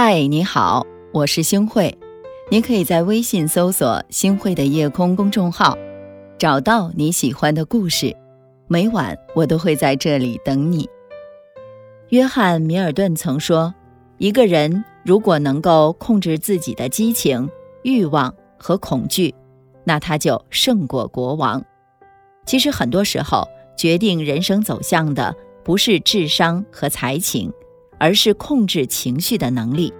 嗨，你好，我是星慧。你可以在微信搜索“星慧的夜空”公众号，找到你喜欢的故事。每晚我都会在这里等你。约翰·米尔顿曾说：“一个人如果能够控制自己的激情、欲望和恐惧，那他就胜过国王。”其实，很多时候决定人生走向的不是智商和才情。而是控制情绪的能力。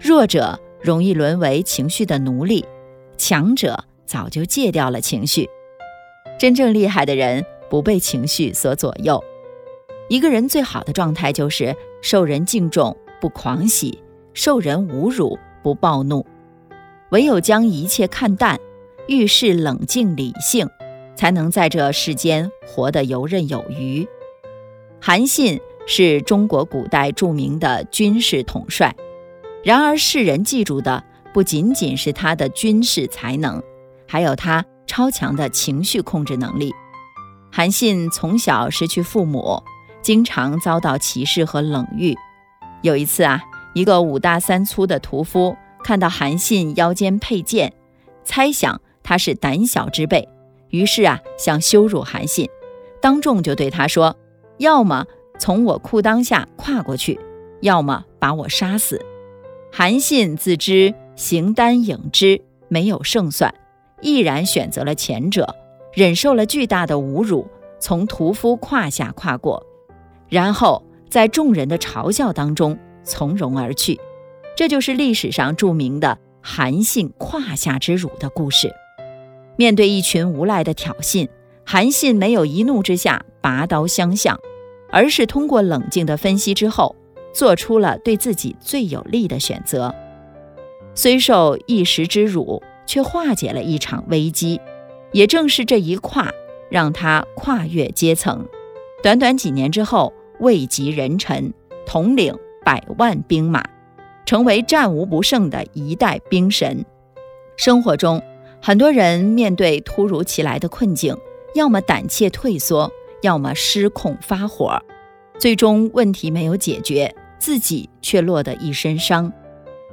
弱者容易沦为情绪的奴隶，强者早就戒掉了情绪。真正厉害的人不被情绪所左右。一个人最好的状态就是受人敬重不狂喜，受人侮辱不暴怒。唯有将一切看淡，遇事冷静理性，才能在这世间活得游刃有余。韩信。是中国古代著名的军事统帅，然而世人记住的不仅仅是他的军事才能，还有他超强的情绪控制能力。韩信从小失去父母，经常遭到歧视和冷遇。有一次啊，一个五大三粗的屠夫看到韩信腰间佩剑，猜想他是胆小之辈，于是啊，想羞辱韩信，当众就对他说：“要么。”从我裤裆下跨过去，要么把我杀死。韩信自知形单影只，没有胜算，毅然选择了前者，忍受了巨大的侮辱，从屠夫胯下跨过，然后在众人的嘲笑当中从容而去。这就是历史上著名的韩信胯下之辱的故事。面对一群无赖的挑衅，韩信没有一怒之下拔刀相向。而是通过冷静的分析之后，做出了对自己最有利的选择。虽受一时之辱，却化解了一场危机。也正是这一跨，让他跨越阶层，短短几年之后，位极人臣，统领百万兵马，成为战无不胜的一代兵神。生活中，很多人面对突如其来的困境，要么胆怯退缩。要么失控发火，最终问题没有解决，自己却落得一身伤。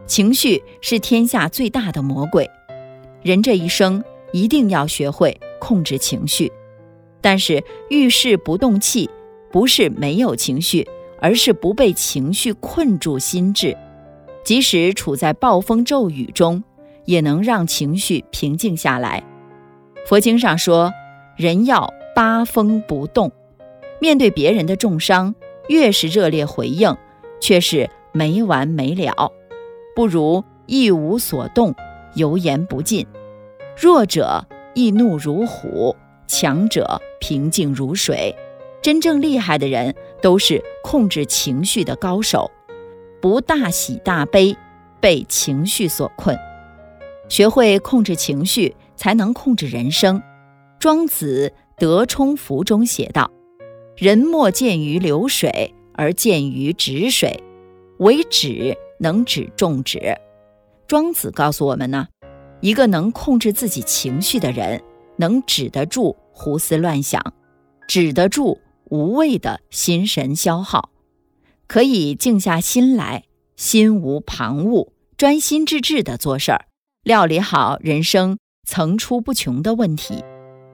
情绪是天下最大的魔鬼，人这一生一定要学会控制情绪。但是遇事不动气，不是没有情绪，而是不被情绪困住心智。即使处在暴风骤雨中，也能让情绪平静下来。佛经上说，人要。八风不动，面对别人的重伤，越是热烈回应，却是没完没了。不如一无所动，油盐不进。弱者易怒如虎，强者平静如水。真正厉害的人，都是控制情绪的高手，不大喜大悲，被情绪所困。学会控制情绪，才能控制人生。庄子。德充符中写道：“人莫见于流水，而见于止水。为止能止众止。”庄子告诉我们呢，一个能控制自己情绪的人，能止得住胡思乱想，止得住无谓的心神消耗，可以静下心来，心无旁骛，专心致志地做事儿，料理好人生层出不穷的问题。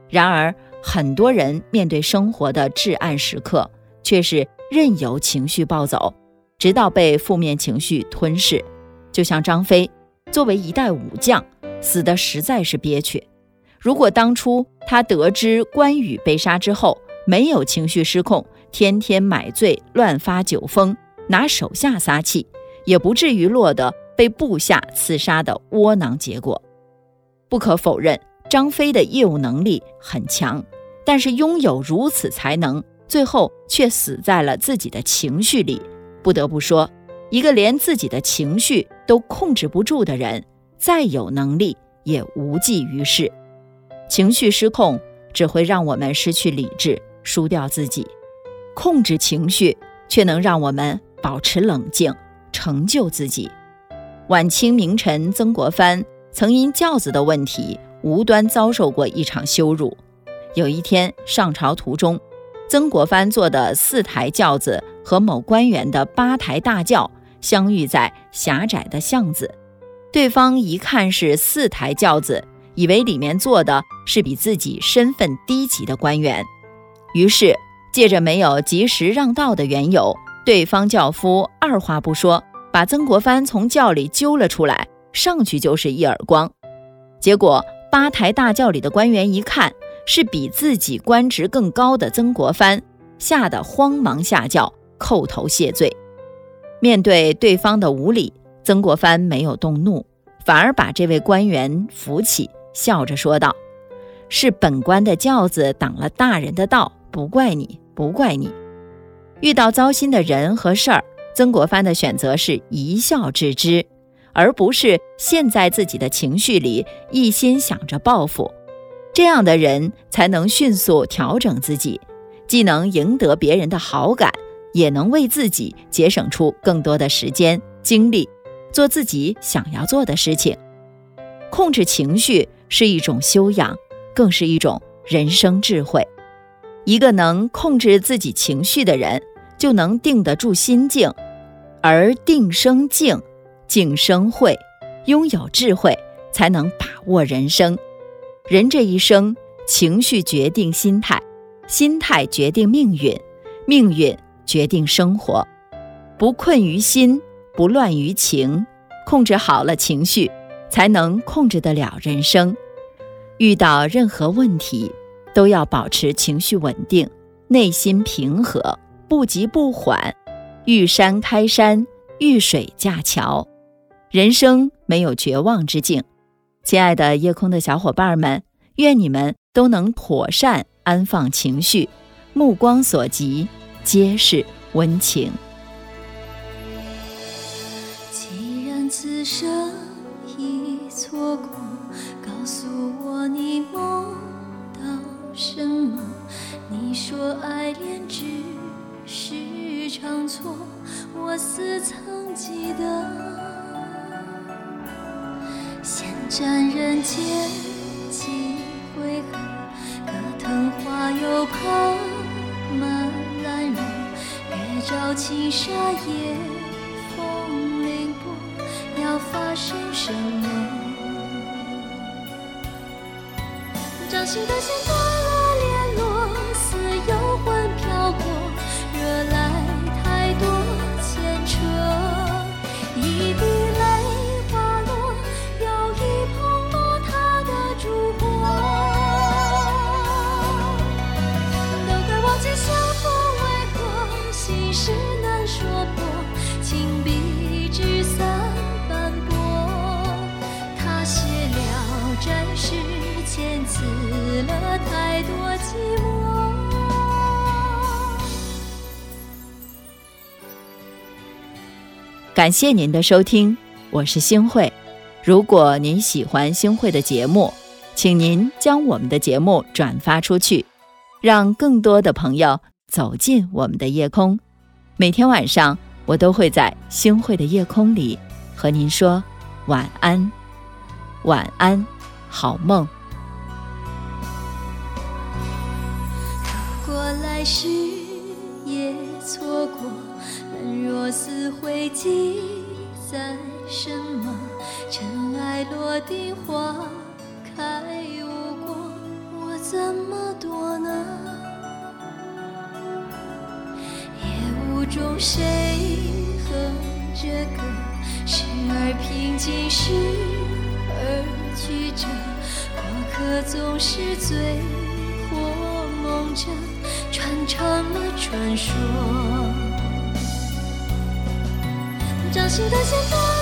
然而，很多人面对生活的至暗时刻，却是任由情绪暴走，直到被负面情绪吞噬。就像张飞，作为一代武将，死的实在是憋屈。如果当初他得知关羽被杀之后，没有情绪失控，天天买醉乱发酒疯，拿手下撒气，也不至于落得被部下刺杀的窝囊结果。不可否认，张飞的业务能力很强。但是拥有如此才能，最后却死在了自己的情绪里。不得不说，一个连自己的情绪都控制不住的人，再有能力也无济于事。情绪失控只会让我们失去理智，输掉自己；控制情绪却能让我们保持冷静，成就自己。晚清名臣曾国藩曾因轿子的问题，无端遭受过一场羞辱。有一天上朝途中，曾国藩坐的四台轿子和某官员的八台大轿相遇在狭窄的巷子，对方一看是四台轿子，以为里面坐的是比自己身份低级的官员，于是借着没有及时让道的缘由，对方轿夫二话不说，把曾国藩从轿里揪了出来，上去就是一耳光。结果八抬大轿里的官员一看是比自己官职更高的曾国藩，吓得慌忙下轿叩头谢罪。面对对方的无礼，曾国藩没有动怒，反而把这位官员扶起，笑着说道：“是本官的轿子挡了大人的道，不怪你，不怪你。”遇到糟心的人和事儿，曾国藩的选择是一笑置之，而不是陷在自己的情绪里，一心想着报复。这样的人才能迅速调整自己，既能赢得别人的好感。也能为自己节省出更多的时间精力，做自己想要做的事情。控制情绪是一种修养，更是一种人生智慧。一个能控制自己情绪的人，就能定得住心境，而定生静，静生慧。拥有智慧，才能把握人生。人这一生，情绪决定心态，心态决定命运，命运。决定生活，不困于心，不乱于情，控制好了情绪，才能控制得了人生。遇到任何问题，都要保持情绪稳定，内心平和，不急不缓。遇山开山，遇水架桥，人生没有绝望之境。亲爱的夜空的小伙伴们，愿你们都能妥善安放情绪，目光所及。皆是温情。既然此生已错过，告诉我你梦到什么？你说爱恋只是场错，我似曾记得。先斩人间几回合，可藤花又爬满。照青纱夜，风凌波，要发生什么？掌心的线断心事难说破，情笔纸伞斑驳。他写了战事，遣词了太多寂寞。感谢您的收听，我是星慧。如果您喜欢星慧的节目，请您将我们的节目转发出去，让更多的朋友。走进我们的夜空，每天晚上我都会在星汇的夜空里和您说晚安，晚安，好梦。如果来世也错过，但若似会记载什么？尘埃落定，花开无果，我怎么躲呢？中谁哼着歌时而平静，时而曲折？过客总是醉或梦着，传唱了传说。掌心的线索。